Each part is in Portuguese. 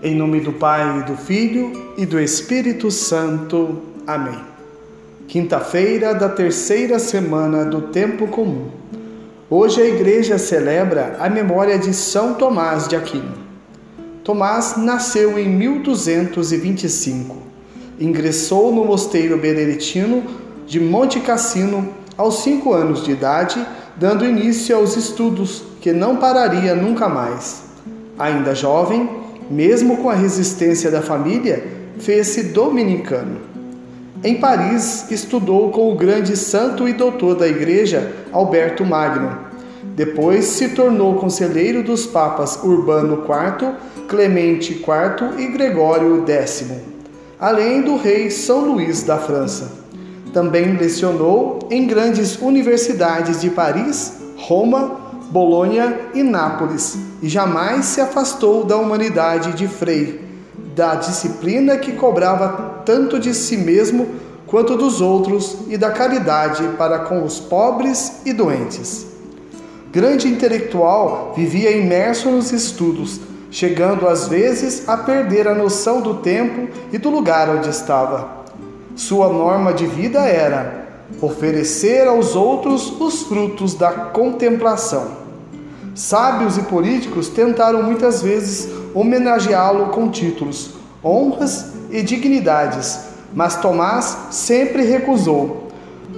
Em nome do Pai, do Filho e do Espírito Santo. Amém. Quinta-feira da terceira semana do Tempo Comum. Hoje a igreja celebra a memória de São Tomás de Aquino. Tomás nasceu em 1225. Ingressou no mosteiro beneditino de Monte Cassino aos cinco anos de idade, dando início aos estudos que não pararia nunca mais. Ainda jovem, mesmo com a resistência da família, fez-se dominicano. Em Paris, estudou com o grande santo e doutor da Igreja, Alberto Magno. Depois se tornou conselheiro dos papas Urbano IV, Clemente IV e Gregório X, além do rei São Luís da França. Também lecionou em grandes universidades de Paris, Roma, Bolonha e Nápoles, e jamais se afastou da humanidade de Frei, da disciplina que cobrava tanto de si mesmo quanto dos outros e da caridade para com os pobres e doentes. Grande intelectual, vivia imerso nos estudos, chegando às vezes a perder a noção do tempo e do lugar onde estava. Sua norma de vida era oferecer aos outros os frutos da contemplação. Sábios e políticos tentaram muitas vezes homenageá-lo com títulos, honras e dignidades, mas Tomás sempre recusou.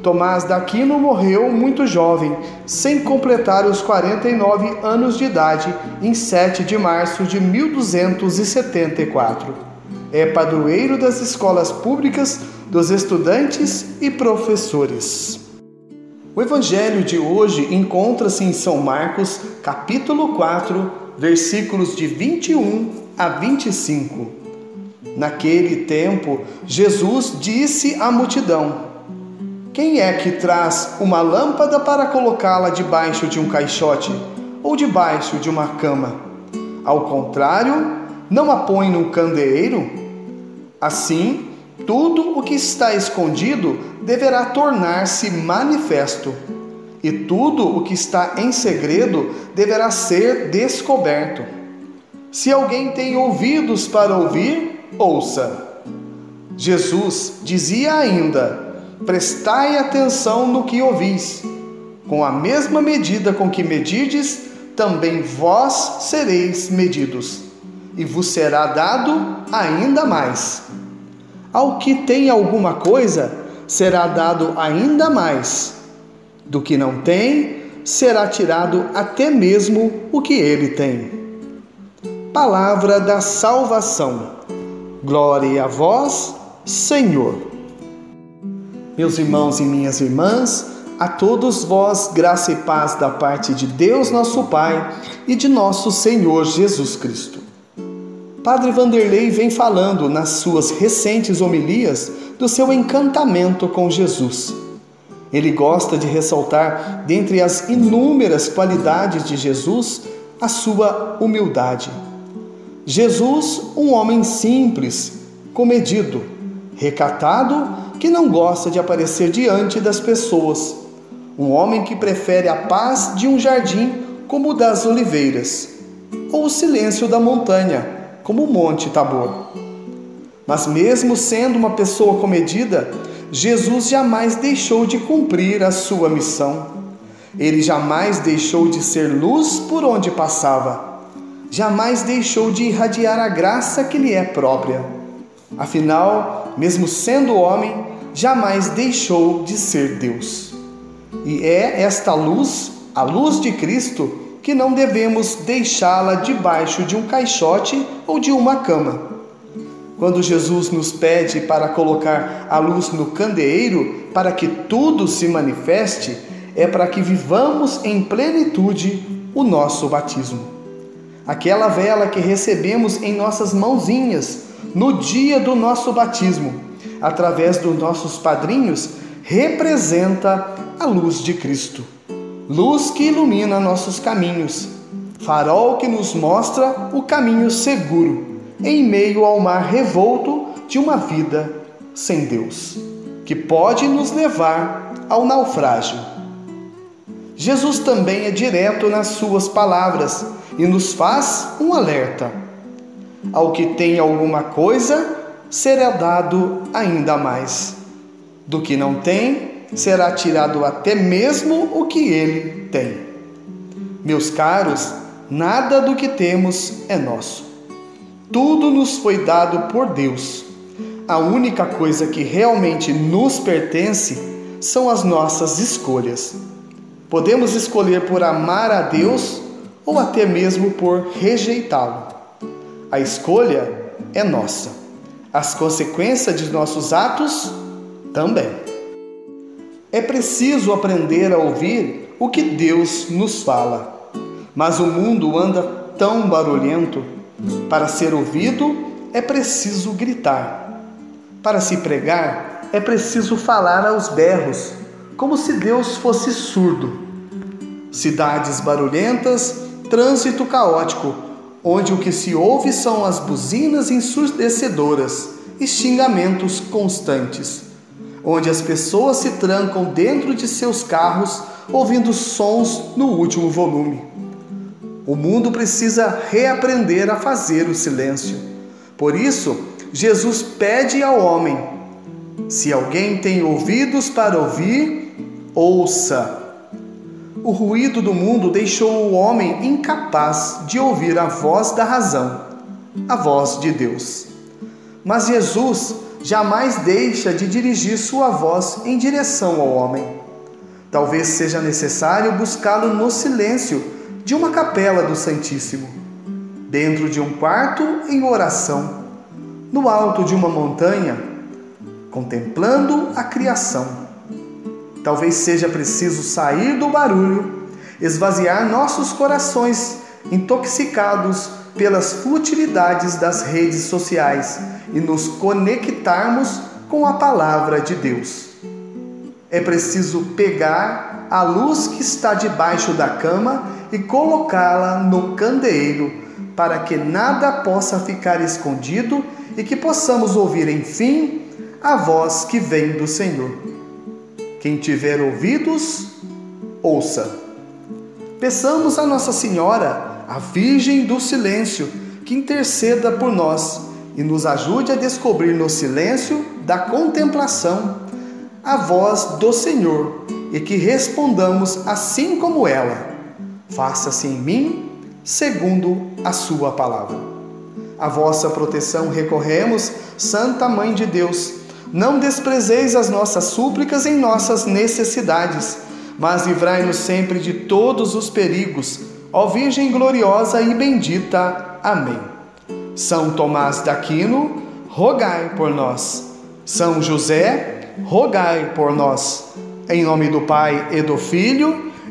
Tomás d'Aquino morreu muito jovem, sem completar os 49 anos de idade, em 7 de março de 1274. É padroeiro das escolas públicas dos estudantes e professores. O evangelho de hoje encontra-se em São Marcos, capítulo 4, versículos de 21 a 25. Naquele tempo, Jesus disse à multidão: Quem é que traz uma lâmpada para colocá-la debaixo de um caixote ou debaixo de uma cama? Ao contrário, não a põe no candeeiro? Assim, tudo o que está escondido deverá tornar-se manifesto, e tudo o que está em segredo deverá ser descoberto. Se alguém tem ouvidos para ouvir, ouça. Jesus dizia ainda: Prestai atenção no que ouvis. Com a mesma medida com que medides, também vós sereis medidos, e vos será dado ainda mais. Ao que tem alguma coisa, será dado ainda mais. Do que não tem, será tirado até mesmo o que ele tem. Palavra da salvação. Glória a vós, Senhor. Meus irmãos e minhas irmãs, a todos vós graça e paz da parte de Deus, nosso Pai, e de nosso Senhor Jesus Cristo. Padre Vanderlei vem falando nas suas recentes homilias do seu encantamento com Jesus. Ele gosta de ressaltar, dentre as inúmeras qualidades de Jesus, a sua humildade. Jesus, um homem simples, comedido, recatado, que não gosta de aparecer diante das pessoas. Um homem que prefere a paz de um jardim como o das oliveiras, ou o silêncio da montanha como o Monte Tabor. Mas, mesmo sendo uma pessoa comedida, Jesus jamais deixou de cumprir a sua missão. Ele jamais deixou de ser luz por onde passava. Jamais deixou de irradiar a graça que lhe é própria. Afinal, mesmo sendo homem, jamais deixou de ser Deus. E é esta luz, a luz de Cristo, que não devemos deixá-la debaixo de um caixote ou de uma cama. Quando Jesus nos pede para colocar a luz no candeeiro para que tudo se manifeste, é para que vivamos em plenitude o nosso batismo. Aquela vela que recebemos em nossas mãozinhas no dia do nosso batismo, através dos nossos padrinhos, representa a luz de Cristo. Luz que ilumina nossos caminhos, farol que nos mostra o caminho seguro em meio ao mar revolto de uma vida sem Deus, que pode nos levar ao naufrágio. Jesus também é direto nas suas palavras e nos faz um alerta. Ao que tem alguma coisa, será dado ainda mais. Do que não tem, será tirado até mesmo o que ele tem. Meus caros, nada do que temos é nosso. Tudo nos foi dado por Deus. A única coisa que realmente nos pertence são as nossas escolhas. Podemos escolher por amar a Deus ou até mesmo por rejeitá-lo. A escolha é nossa. As consequências de nossos atos também. É preciso aprender a ouvir o que Deus nos fala. Mas o mundo anda tão barulhento. Para ser ouvido, é preciso gritar. Para se pregar, é preciso falar aos berros, como se Deus fosse surdo. Cidades barulhentas, trânsito caótico, onde o que se ouve são as buzinas ensurdecedoras e xingamentos constantes, onde as pessoas se trancam dentro de seus carros ouvindo sons no último volume. O mundo precisa reaprender a fazer o silêncio. Por isso, Jesus pede ao homem: se alguém tem ouvidos para ouvir, ouça o ruído do mundo deixou o homem incapaz de ouvir a voz da razão, a voz de Deus. Mas Jesus jamais deixa de dirigir sua voz em direção ao homem. Talvez seja necessário buscá-lo no silêncio de uma capela do Santíssimo, dentro de um quarto em oração, no alto de uma montanha, contemplando a criação Talvez seja preciso sair do barulho, esvaziar nossos corações intoxicados pelas futilidades das redes sociais e nos conectarmos com a palavra de Deus. É preciso pegar a luz que está debaixo da cama e colocá-la no candeeiro, para que nada possa ficar escondido e que possamos ouvir, enfim, a voz que vem do Senhor. Quem tiver ouvidos, ouça. Peçamos a Nossa Senhora, a Virgem do Silêncio, que interceda por nós e nos ajude a descobrir no silêncio da contemplação a voz do Senhor e que respondamos assim como ela: Faça-se em mim segundo a Sua palavra. A vossa proteção recorremos, Santa Mãe de Deus não desprezeis as nossas súplicas em nossas necessidades, mas livrai-nos sempre de todos os perigos, ó Virgem gloriosa e bendita. Amém. São Tomás d'Aquino, rogai por nós. São José, rogai por nós. Em nome do Pai e do Filho